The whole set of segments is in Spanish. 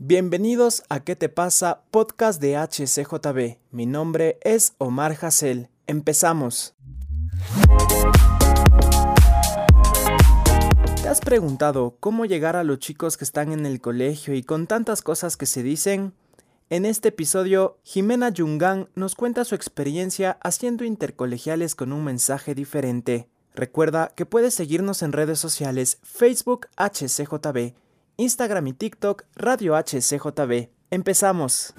Bienvenidos a ¿Qué te pasa? Podcast de HCJB. Mi nombre es Omar Hassel. Empezamos. ¿Te has preguntado cómo llegar a los chicos que están en el colegio y con tantas cosas que se dicen? En este episodio, Jimena Yungan nos cuenta su experiencia haciendo intercolegiales con un mensaje diferente. Recuerda que puedes seguirnos en redes sociales Facebook HCJB Instagram y TikTok Radio HCJB. Empezamos.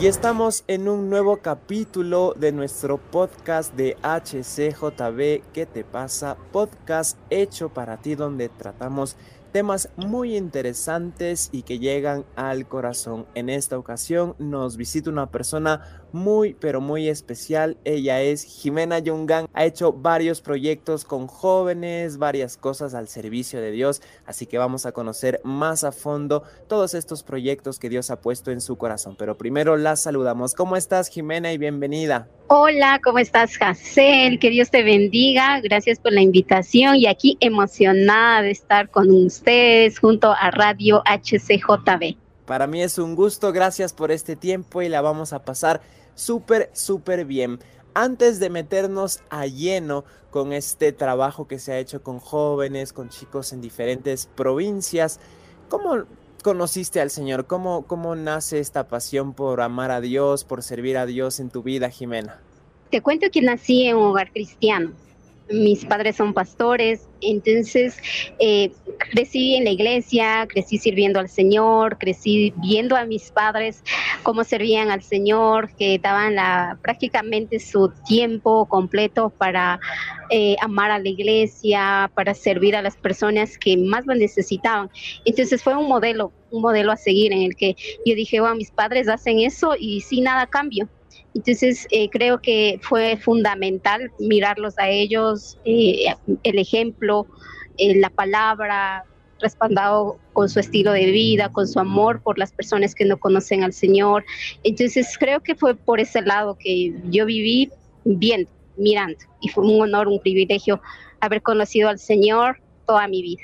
Y estamos en un nuevo capítulo de nuestro podcast de HCJB. ¿Qué te pasa? Podcast hecho para ti donde tratamos temas muy interesantes y que llegan al corazón. En esta ocasión nos visita una persona muy pero muy especial. Ella es Jimena Yungan. Ha hecho varios proyectos con jóvenes, varias cosas al servicio de Dios. Así que vamos a conocer más a fondo todos estos proyectos que Dios ha puesto en su corazón. Pero primero la saludamos. ¿Cómo estás Jimena y bienvenida? Hola, ¿cómo estás, Jacel? Que Dios te bendiga. Gracias por la invitación y aquí emocionada de estar con ustedes junto a Radio HCJB. Para mí es un gusto, gracias por este tiempo y la vamos a pasar súper, súper bien. Antes de meternos a lleno con este trabajo que se ha hecho con jóvenes, con chicos en diferentes provincias, ¿cómo conociste al Señor? ¿Cómo, cómo nace esta pasión por amar a Dios, por servir a Dios en tu vida, Jimena? Te cuento que nací en un hogar cristiano mis padres son pastores, entonces eh, crecí en la iglesia, crecí sirviendo al Señor, crecí viendo a mis padres cómo servían al Señor, que daban la, prácticamente su tiempo completo para eh, amar a la iglesia, para servir a las personas que más lo necesitaban. Entonces fue un modelo, un modelo a seguir en el que yo dije, wow, mis padres hacen eso y sin nada cambio. Entonces, eh, creo que fue fundamental mirarlos a ellos, eh, el ejemplo, eh, la palabra, respaldado con su estilo de vida, con su amor por las personas que no conocen al Señor. Entonces, creo que fue por ese lado que yo viví viendo, mirando, y fue un honor, un privilegio haber conocido al Señor toda mi vida.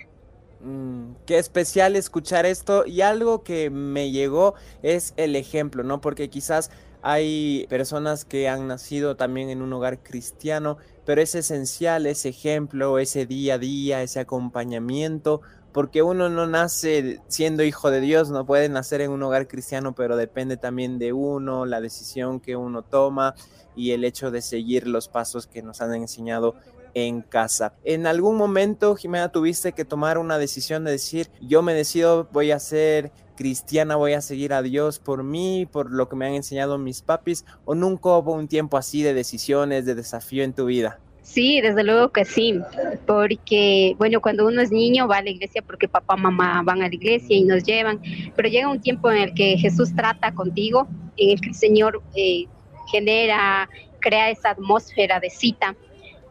Mm, qué especial escuchar esto y algo que me llegó es el ejemplo, ¿no? Porque quizás hay personas que han nacido también en un hogar cristiano, pero es esencial ese ejemplo, ese día a día, ese acompañamiento, porque uno no nace siendo hijo de Dios, no puede nacer en un hogar cristiano, pero depende también de uno, la decisión que uno toma y el hecho de seguir los pasos que nos han enseñado en casa. En algún momento, Jimena, tuviste que tomar una decisión de decir, yo me decido, voy a ser cristiana, voy a seguir a Dios por mí, por lo que me han enseñado mis papis, o nunca hubo un tiempo así de decisiones, de desafío en tu vida? Sí, desde luego que sí, porque, bueno, cuando uno es niño va a la iglesia porque papá, mamá van a la iglesia y nos llevan, pero llega un tiempo en el que Jesús trata contigo, en el que el Señor eh, genera, crea esa atmósfera de cita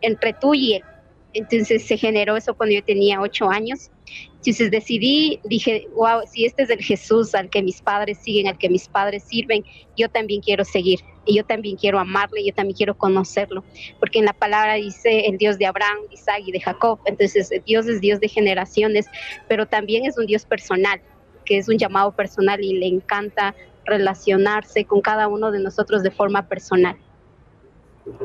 entre tú y él. Entonces se generó eso cuando yo tenía ocho años. Entonces decidí, dije, wow, si este es el Jesús al que mis padres siguen, al que mis padres sirven, yo también quiero seguir. Y yo también quiero amarle, yo también quiero conocerlo. Porque en la palabra dice el Dios de Abraham, Isaac y de Jacob. Entonces Dios es Dios de generaciones, pero también es un Dios personal, que es un llamado personal y le encanta relacionarse con cada uno de nosotros de forma personal.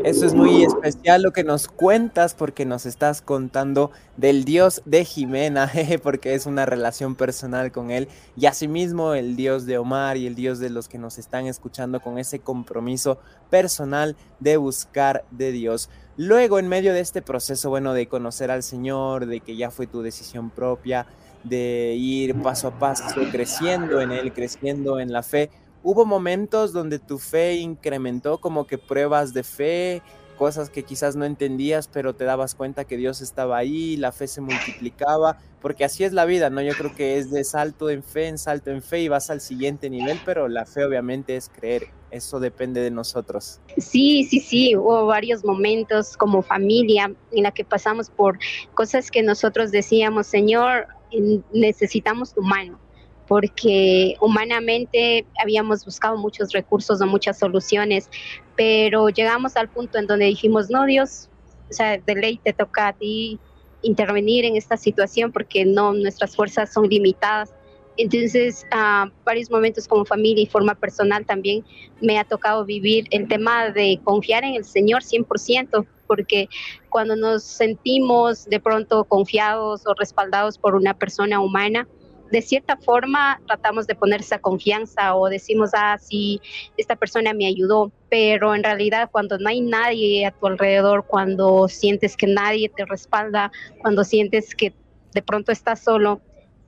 Eso es muy especial lo que nos cuentas porque nos estás contando del Dios de Jimena, porque es una relación personal con él y asimismo el Dios de Omar y el Dios de los que nos están escuchando con ese compromiso personal de buscar de Dios. Luego en medio de este proceso, bueno, de conocer al Señor, de que ya fue tu decisión propia, de ir paso a paso creciendo en él, creciendo en la fe, hubo momentos donde tu fe incrementó como que pruebas de fe, cosas que quizás no entendías, pero te dabas cuenta que Dios estaba ahí, la fe se multiplicaba, porque así es la vida, ¿no? Yo creo que es de salto en fe, en salto en fe y vas al siguiente nivel, pero la fe obviamente es creer, eso depende de nosotros. Sí, sí, sí, hubo varios momentos como familia en la que pasamos por cosas que nosotros decíamos, Señor, necesitamos tu mano porque humanamente habíamos buscado muchos recursos o muchas soluciones, pero llegamos al punto en donde dijimos, no, Dios, o sea, de ley te toca a ti intervenir en esta situación porque no, nuestras fuerzas son limitadas. Entonces, a varios momentos como familia y forma personal también me ha tocado vivir el tema de confiar en el Señor 100%, porque cuando nos sentimos de pronto confiados o respaldados por una persona humana, de cierta forma tratamos de poner esa confianza o decimos, ah, sí, esta persona me ayudó, pero en realidad cuando no hay nadie a tu alrededor, cuando sientes que nadie te respalda, cuando sientes que de pronto estás solo,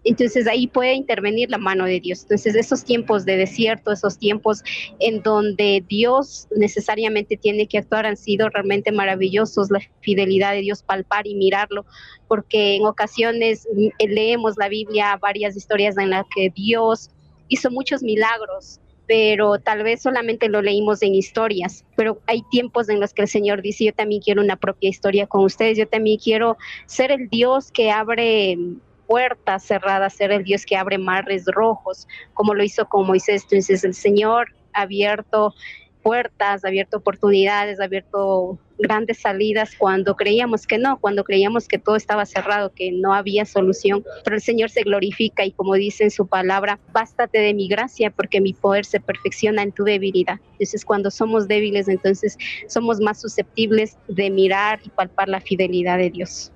entonces ahí puede intervenir la mano de Dios. Entonces esos tiempos de desierto, esos tiempos en donde Dios necesariamente tiene que actuar han sido realmente maravillosos, la fidelidad de Dios palpar y mirarlo, porque en ocasiones leemos la Biblia, varias historias en las que Dios hizo muchos milagros pero tal vez solamente lo leímos en historias, pero hay tiempos en los que el Señor dice, yo también quiero una propia historia con ustedes, yo también quiero ser el Dios que abre puertas cerradas, ser el Dios que abre mares rojos, como lo hizo con Moisés. Entonces el Señor ha abierto puertas, ha abierto oportunidades, ha abierto grandes salidas cuando creíamos que no, cuando creíamos que todo estaba cerrado, que no había solución. Pero el Señor se glorifica y como dice en su palabra, bástate de mi gracia porque mi poder se perfecciona en tu debilidad. Entonces cuando somos débiles, entonces somos más susceptibles de mirar y palpar la fidelidad de Dios.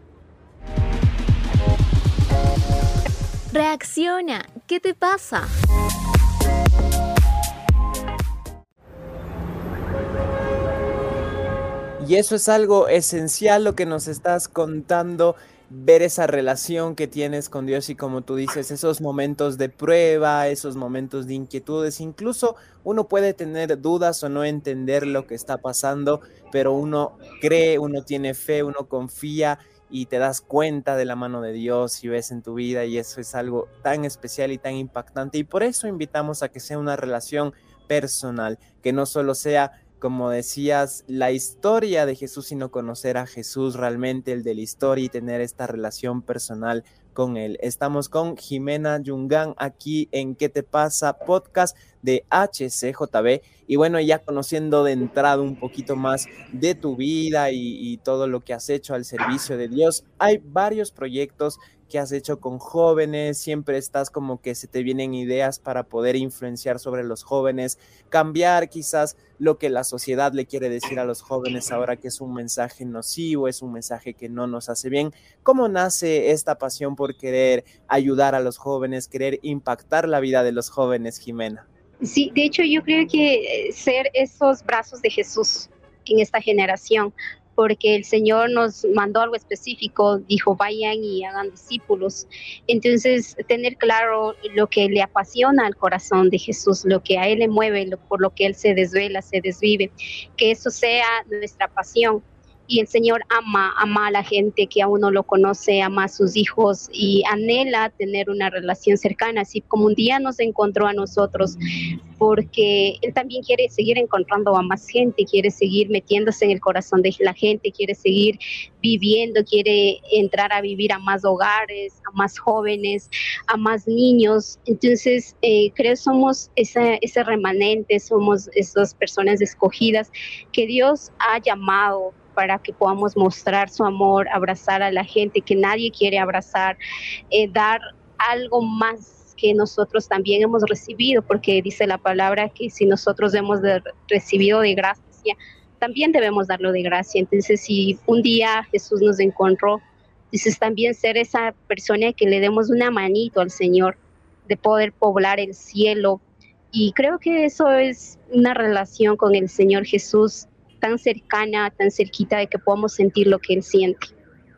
Reacciona, ¿qué te pasa? Y eso es algo esencial lo que nos estás contando, ver esa relación que tienes con Dios y como tú dices, esos momentos de prueba, esos momentos de inquietudes, incluso uno puede tener dudas o no entender lo que está pasando, pero uno cree, uno tiene fe, uno confía y te das cuenta de la mano de Dios y ves en tu vida y eso es algo tan especial y tan impactante. Y por eso invitamos a que sea una relación personal, que no solo sea como decías, la historia de Jesús, sino conocer a Jesús realmente, el de la historia y tener esta relación personal con él. Estamos con Jimena Yungán aquí en ¿Qué te pasa? Podcast de HCJB. Y bueno, ya conociendo de entrada un poquito más de tu vida y, todo lo que has hecho al servicio de Dios, hay varios proyectos que has hecho con jóvenes, siempre estás como que se te vienen ideas para poder influenciar sobre los jóvenes, cambiar quizás lo que la sociedad le quiere decir a los jóvenes ahora que es un mensaje nocivo, es un mensaje que no nos hace bien. ¿Cómo nace esta pasión por querer ayudar a los jóvenes, querer impactar la vida de los jóvenes, Jimena? Sí, de hecho yo creo que eh, ser esos brazos de Jesús en esta generación, porque el Señor nos mandó algo específico, dijo vayan y hagan discípulos. Entonces, tener claro lo que le apasiona al corazón de Jesús, lo que a Él le mueve, lo, por lo que Él se desvela, se desvive, que eso sea nuestra pasión y el Señor ama, ama a la gente que aún no lo conoce, ama a sus hijos y anhela tener una relación cercana, así como un día nos encontró a nosotros, porque Él también quiere seguir encontrando a más gente, quiere seguir metiéndose en el corazón de la gente, quiere seguir viviendo, quiere entrar a vivir a más hogares, a más jóvenes, a más niños. Entonces, eh, creo somos ese, ese remanente, somos esas personas escogidas que Dios ha llamado para que podamos mostrar su amor, abrazar a la gente que nadie quiere abrazar, eh, dar algo más que nosotros también hemos recibido, porque dice la palabra que si nosotros hemos recibido de gracia, también debemos darlo de gracia. Entonces, si un día Jesús nos encontró, dices también ser esa persona que le demos una manito al Señor, de poder poblar el cielo. Y creo que eso es una relación con el Señor Jesús tan cercana, tan cerquita de que podamos sentir lo que Él siente.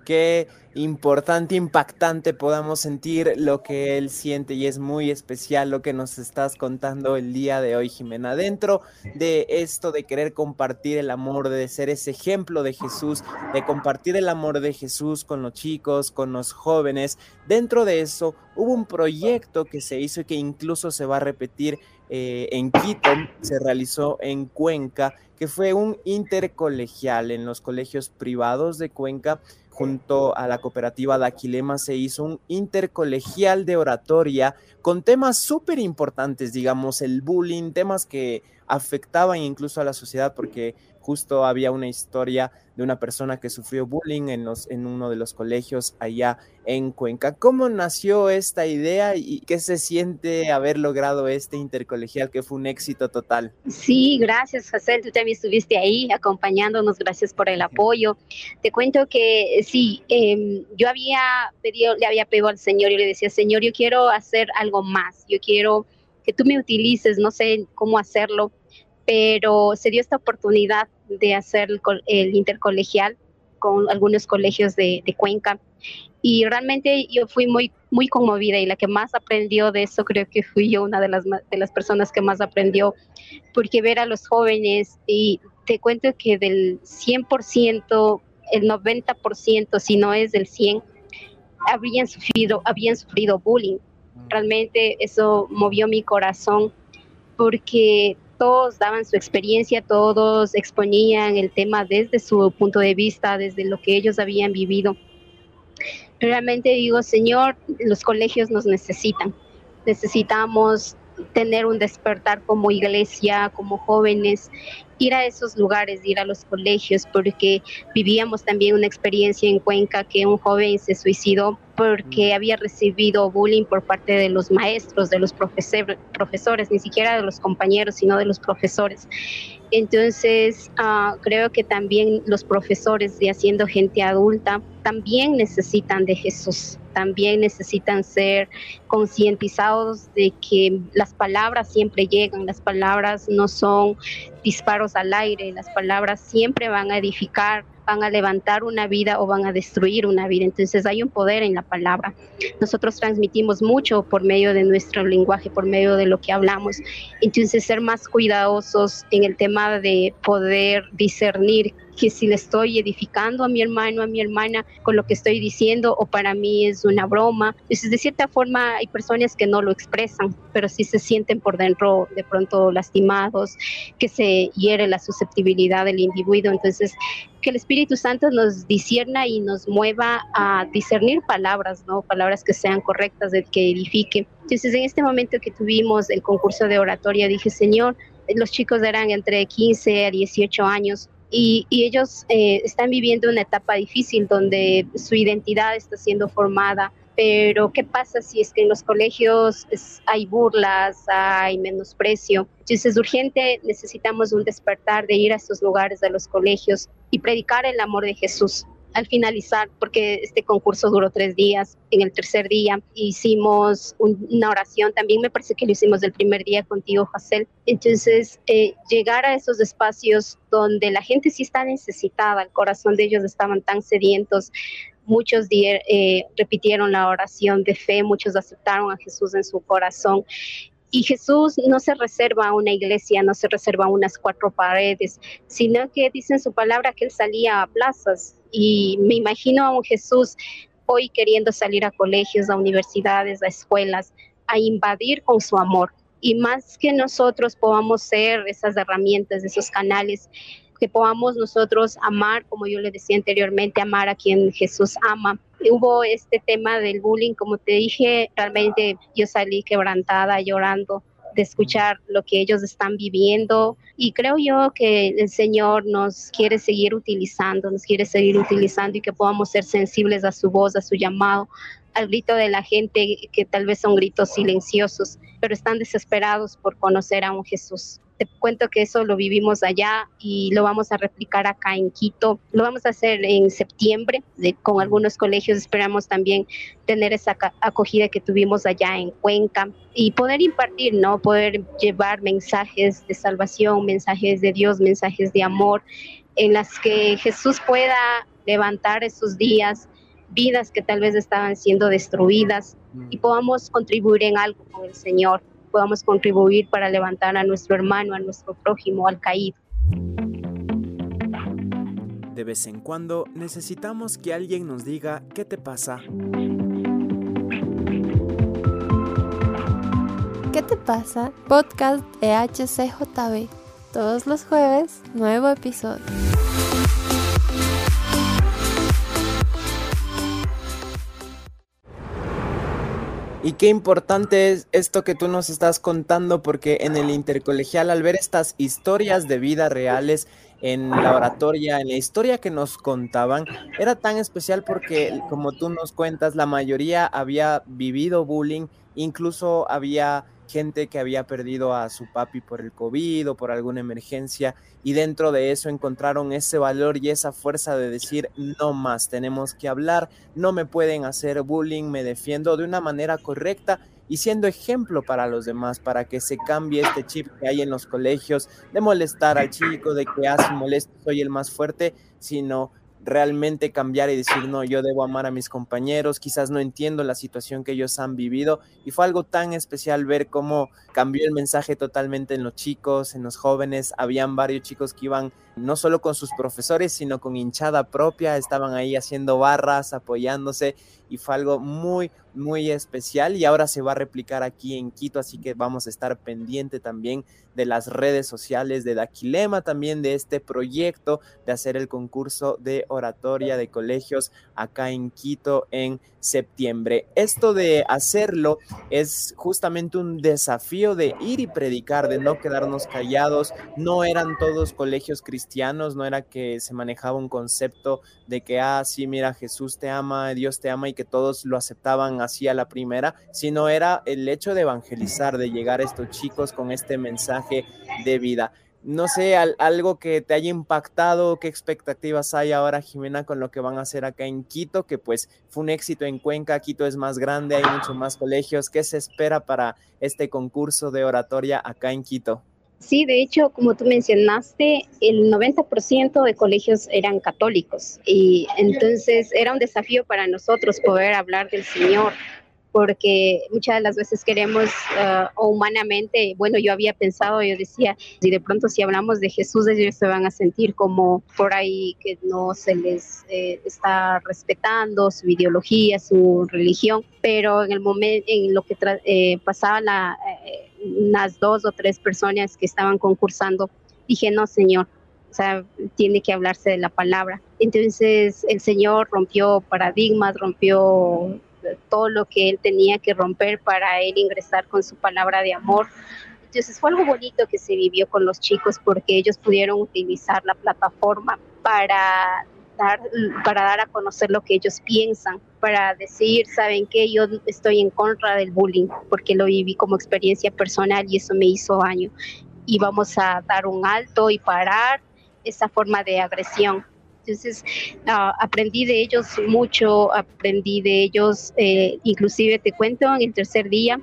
Qué importante, impactante podamos sentir lo que Él siente y es muy especial lo que nos estás contando el día de hoy, Jimena. Dentro de esto de querer compartir el amor, de ser ese ejemplo de Jesús, de compartir el amor de Jesús con los chicos, con los jóvenes, dentro de eso hubo un proyecto que se hizo y que incluso se va a repetir eh, en Quito, se realizó en Cuenca, que fue un intercolegial en los colegios privados de Cuenca. Junto a la cooperativa Daquilema se hizo un intercolegial de oratoria con temas súper importantes, digamos, el bullying, temas que afectaban incluso a la sociedad porque justo había una historia de una persona que sufrió bullying en, los, en uno de los colegios allá en Cuenca. ¿Cómo nació esta idea y qué se siente haber logrado este intercolegial que fue un éxito total? Sí, gracias, José. Tú también estuviste ahí acompañándonos. Gracias por el apoyo. Te cuento que sí, em, yo había pedido, le había pedido al Señor y le decía, Señor, yo quiero hacer algo más. Yo quiero que tú me utilices, no sé cómo hacerlo, pero se dio esta oportunidad de hacer el, intercolegial con algunos colegios de, Cuenca. Y realmente yo fui muy muy conmovida y la que más aprendió de eso creo que fui yo una de las de las personas que más aprendió porque ver a los jóvenes y te cuento que del 100% el 90% si no es del 100 habían sufrido habían sufrido bullying realmente eso movió mi corazón porque todos daban su experiencia, todos exponían el tema desde su punto de vista, desde lo que ellos habían vivido. Realmente digo, Señor, los colegios nos necesitan. Necesitamos tener un despertar como iglesia, como jóvenes, ir a esos lugares, ir a los colegios, porque vivíamos también una experiencia en Cuenca que un joven se suicidó porque había recibido bullying por parte de los maestros, de los profesores, ni siquiera de los compañeros, sino de los profesores. Entonces, ah, creo que también los profesores, ya siendo gente adulta, también necesitan de Jesús, también necesitan ser concientizados de que las palabras siempre llegan, las palabras no son disparos al aire, las palabras siempre van a edificar, van a levantar una vida o van a destruir una vida. Entonces hay un poder en la palabra. Nosotros transmitimos mucho por medio de nuestro lenguaje, por medio de lo que hablamos. Entonces ser más cuidadosos en el tema de poder discernir que si le estoy edificando a mi hermano, a mi hermana con lo que estoy diciendo o para mí es una broma. Entonces, de cierta forma hay personas que no lo expresan, pero sí se sienten por dentro de pronto lastimados, que se hiere la susceptibilidad del individuo. Entonces, que el Espíritu Santo nos disierna y nos mueva a discernir palabras, ¿no? Palabras que sean correctas, que edifiquen. Entonces, en este momento que tuvimos el concurso de oratoria, dije, Señor, los chicos eran entre 15 a 18 años y, ellos eh, están viviendo una etapa difícil donde su identidad está siendo formada. Pero, ¿qué pasa si es que en los colegios hay burlas, hay menosprecio? Entonces, es urgente, necesitamos un despertar de ir a estos lugares de los colegios y predicar el amor de Jesús al finalizar, porque este concurso duró tres días, en el tercer día hicimos una oración, también me parece que lo hicimos el primer día contigo, José. Entonces, eh, llegar a esos espacios donde la gente sí está necesitada, el corazón de ellos estaban tan sedientos, muchos eh, repitieron la oración de fe, muchos aceptaron a Jesús en su corazón y Jesús no se reserva a una iglesia, no se reserva a unas cuatro paredes, sino que dice en su palabra que él salía a plazas. Y me imagino a un Jesús hoy queriendo salir a colegios, a universidades, a escuelas, a invadir con su amor. Y más que nosotros podamos ser esas herramientas, esos canales, que podamos nosotros amar, como yo le decía anteriormente, amar a quien Jesús ama, hubo este tema del bullying, como te dije, realmente yo salí quebrantada, llorando de escuchar lo que ellos están viviendo. Y creo yo que el Señor nos quiere seguir utilizando, nos quiere seguir utilizando y que podamos ser sensibles a su voz, a su llamado, al grito de la gente que tal vez son gritos silenciosos, pero están desesperados por conocer a un Jesús te cuento que eso lo vivimos allá y lo vamos a replicar acá en Quito. Lo vamos a hacer en septiembre con algunos colegios. Esperamos también tener esa acogida que tuvimos allá en Cuenca y poder impartir, ¿no? Poder llevar mensajes de salvación, mensajes de Dios, mensajes de amor, en las que Jesús pueda levantar esos días vidas que tal vez estaban siendo destruidas y podamos contribuir en algo con el Señor podamos contribuir para levantar a nuestro hermano, a nuestro prójimo, al caído. De vez en cuando necesitamos que alguien nos diga qué te pasa. ¿Qué te pasa? Podcast de HCJB. Todos los jueves, nuevo episodio. Y qué importante es esto que tú nos estás contando, porque en el intercolegial, al ver estas historias de vida reales, en la oratoria, en la historia que nos contaban, era tan especial porque, como tú nos cuentas, la mayoría había vivido bullying, incluso había gente que había perdido a su papi por el COVID o por alguna emergencia y dentro de eso encontraron ese valor y esa fuerza de decir no más, tenemos que hablar, no me pueden hacer bullying, me defiendo de una manera correcta y siendo ejemplo para los demás, para que se cambie este chip que hay en los colegios de molestar al chico, de que hace molesto, soy el más fuerte, sino realmente cambiar y decir, no, yo debo amar a mis compañeros, quizás no entiendo la situación que ellos han vivido. Y fue algo tan especial ver cómo cambió el mensaje totalmente en los chicos, en los jóvenes. Habían varios chicos que iban no solo con sus profesores, sino con hinchada propia, estaban ahí haciendo barras, apoyándose y fue algo muy, muy especial y ahora se va a replicar aquí en Quito, así que vamos a estar pendiente también de las redes sociales de Daquilema, también de este proyecto de hacer el concurso de oratoria de colegios acá en Quito en septiembre. Esto de hacerlo es justamente un desafío de ir y predicar, de no quedarnos callados. No eran todos colegios cristianos, no era que se manejaba un concepto de que, ah, sí, mira, Jesús te ama, Dios te ama y que todos lo aceptaban así a la primera, sino era el hecho de evangelizar, de llegar a estos chicos con este mensaje de vida no sé, algo que te haya impactado, qué expectativas hay ahora, Jimena, con lo que van a hacer acá en Quito, que pues fue un éxito en Cuenca, Quito es más grande, hay muchos más colegios. ¿Qué se espera para este concurso de oratoria acá en Quito? Sí, de hecho, como tú mencionaste, el 90% de colegios eran católicos y entonces era un desafío para nosotros poder hablar del Señor porque muchas de las veces queremos uh, humanamente, bueno, yo había pensado, yo decía, si de pronto si hablamos de Jesús, ellos se van a sentir como por ahí que no se les eh, está respetando su ideología, su religión, pero en el momento, en lo que eh, pasaba la, eh, las dos o tres personas que estaban concursando, dije, no, Señor, o sea, tiene que hablarse de la palabra. Entonces el Señor rompió paradigmas, rompió todo lo que él tenía que romper para él ingresar con su palabra de amor. Entonces fue algo bonito que se vivió con los chicos porque ellos pudieron utilizar la plataforma para dar, para dar a conocer lo que ellos piensan, para decir, saben que yo estoy en contra del bullying porque lo viví como experiencia personal y eso me hizo daño. Y vamos a dar un alto y parar esa forma de agresión entonces, ah, aprendí de ellos mucho, aprendí de ellos, eh, inclusive te cuento, en el tercer día,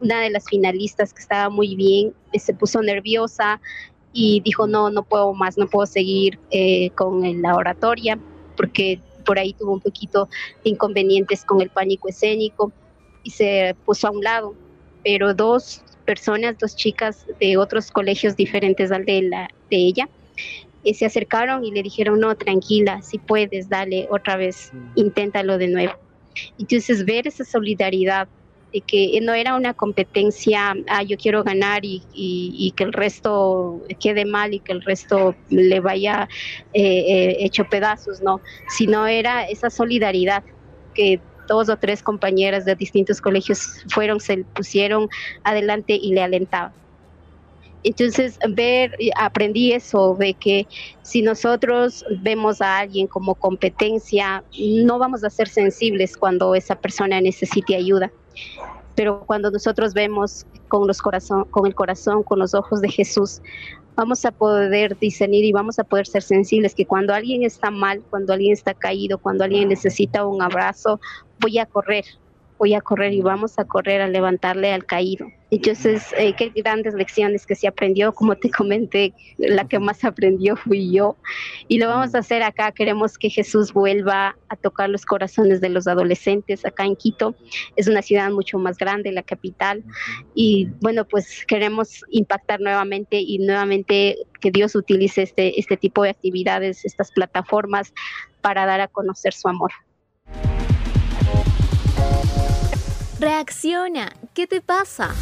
una de las finalistas que estaba muy bien, eh, se puso nerviosa y dijo, no, no puedo más, no puedo seguir eh, con la oratoria, porque por ahí tuvo un poquito de inconvenientes con el pánico escénico y se puso a un lado. Pero dos personas, dos chicas de otros colegios diferentes al de, la, de ella, se acercaron y le dijeron, no, tranquila, si puedes, dale otra vez, mm. inténtalo de nuevo. Entonces, ver esa solidaridad de que no era una competencia, ah, yo quiero ganar y, y, que el resto quede mal y que el resto le vaya eh, eh, hecho pedazos, no, sino era esa solidaridad que dos o tres compañeras de distintos colegios fueron, se pusieron adelante y le alentaban. Entonces, ver, aprendí eso, de que si nosotros vemos a alguien como competencia, no vamos a ser sensibles cuando esa persona necesite ayuda. Pero cuando nosotros vemos con, los corazón, con el corazón, con los ojos de Jesús, vamos a poder discernir y vamos a poder ser sensibles que cuando alguien está mal, cuando alguien está caído, cuando alguien necesita un abrazo, voy a correr, voy a correr y vamos a correr a levantarle al caído. Entonces, eh, qué grandes lecciones que se aprendió, como te comenté, la que más aprendió fui yo. Y lo vamos a hacer acá, queremos que Jesús vuelva a tocar los corazones de los adolescentes acá en Quito. Es una ciudad mucho más grande, la capital. Y bueno, pues queremos impactar nuevamente y nuevamente que Dios utilice este, este tipo de actividades, estas plataformas para dar a conocer su amor. Reacciona, ¿qué te pasa?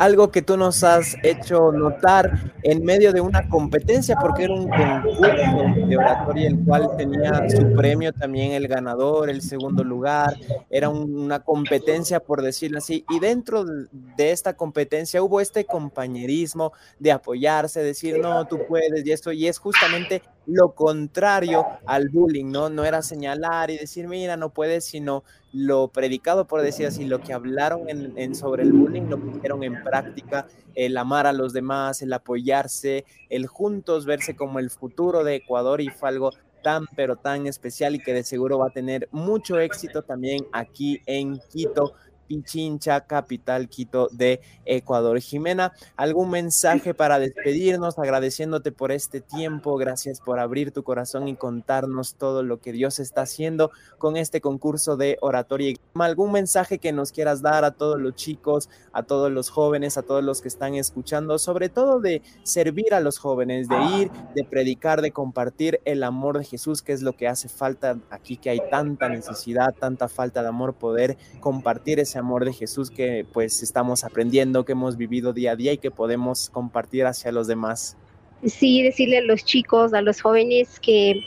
Algo que tú nos has hecho notar en medio de una competencia, porque era un concurso de oratoria el cual tenía su premio también el ganador, el segundo lugar, era una competencia por decirlo así, y dentro de esta competencia hubo este compañerismo de apoyarse, decir, no, tú puedes y esto, y es justamente lo contrario al bullying, ¿no? No era señalar y decir, mira, no puedes, sino lo predicado, por decir así, lo que hablaron en, sobre el bullying, lo pusieron en práctica, el amar a los demás, el apoyarse, el juntos verse como el futuro de Ecuador y fue algo tan pero tan especial y que de seguro va a tener mucho éxito también aquí en Quito Pichincha, capital Quito de Ecuador. Jimena, ¿algún mensaje para despedirnos agradeciéndote por este tiempo? Gracias por abrir tu corazón y contarnos todo lo que Dios está haciendo con este concurso de oratoria. ¿Algún mensaje que nos quieras dar a todos los chicos, a todos los jóvenes, a todos los que están escuchando, sobre todo de servir a los jóvenes, de ir, de predicar, de compartir el amor de Jesús, que es lo que hace falta aquí, que hay tanta necesidad, tanta falta de amor, poder compartir ese amor de Jesús que pues estamos aprendiendo, que hemos vivido día a día y que podemos compartir hacia los demás. Sí, decirle a los chicos, a los jóvenes que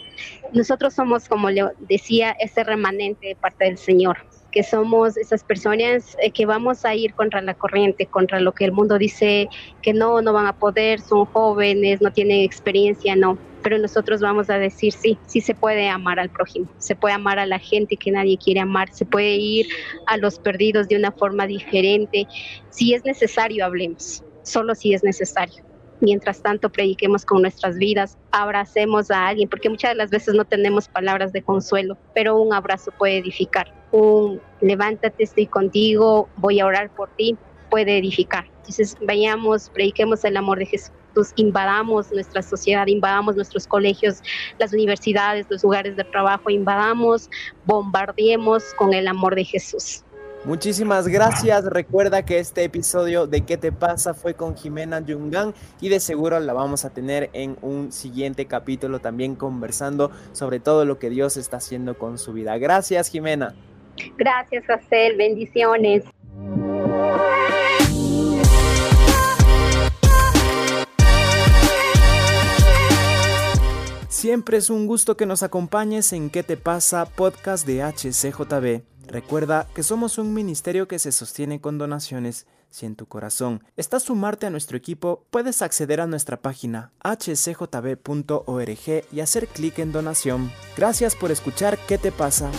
nosotros somos, como le decía, ese remanente de parte del Señor, que somos esas personas eh, que vamos a ir contra la corriente, contra lo que el mundo dice que no, no van a poder, son jóvenes, no tienen experiencia, no pero nosotros vamos a decir sí, sí se puede amar al prójimo, se puede amar a la gente que nadie quiere amar, se puede ir a los perdidos de una forma diferente. Si es necesario, hablemos, solo si es necesario. Mientras tanto, prediquemos con nuestras vidas, abracemos a alguien, porque muchas de las veces no tenemos palabras de consuelo, pero un abrazo puede edificar. Un levántate, estoy contigo, voy a orar por ti, puede edificar. Entonces, vayamos, prediquemos el amor de Jesús invadamos nuestra sociedad, invadamos nuestros colegios, las universidades, los lugares de trabajo, invadamos, bombardeemos con el amor de Jesús. Muchísimas gracias. Recuerda que este episodio de ¿Qué te pasa? fue con Jimena Yungan y de seguro la vamos a tener en un siguiente capítulo también conversando sobre todo lo que Dios está haciendo con su vida. Gracias, Jimena. Gracias, Acel. Bendiciones. Siempre es un gusto que nos acompañes en ¿Qué te pasa? podcast de HCJB. Recuerda que somos un ministerio que se sostiene con donaciones. Si en tu corazón está sumarte a nuestro equipo, puedes acceder a nuestra página hcjb.org y hacer clic en donación. Gracias por escuchar ¿Qué te pasa?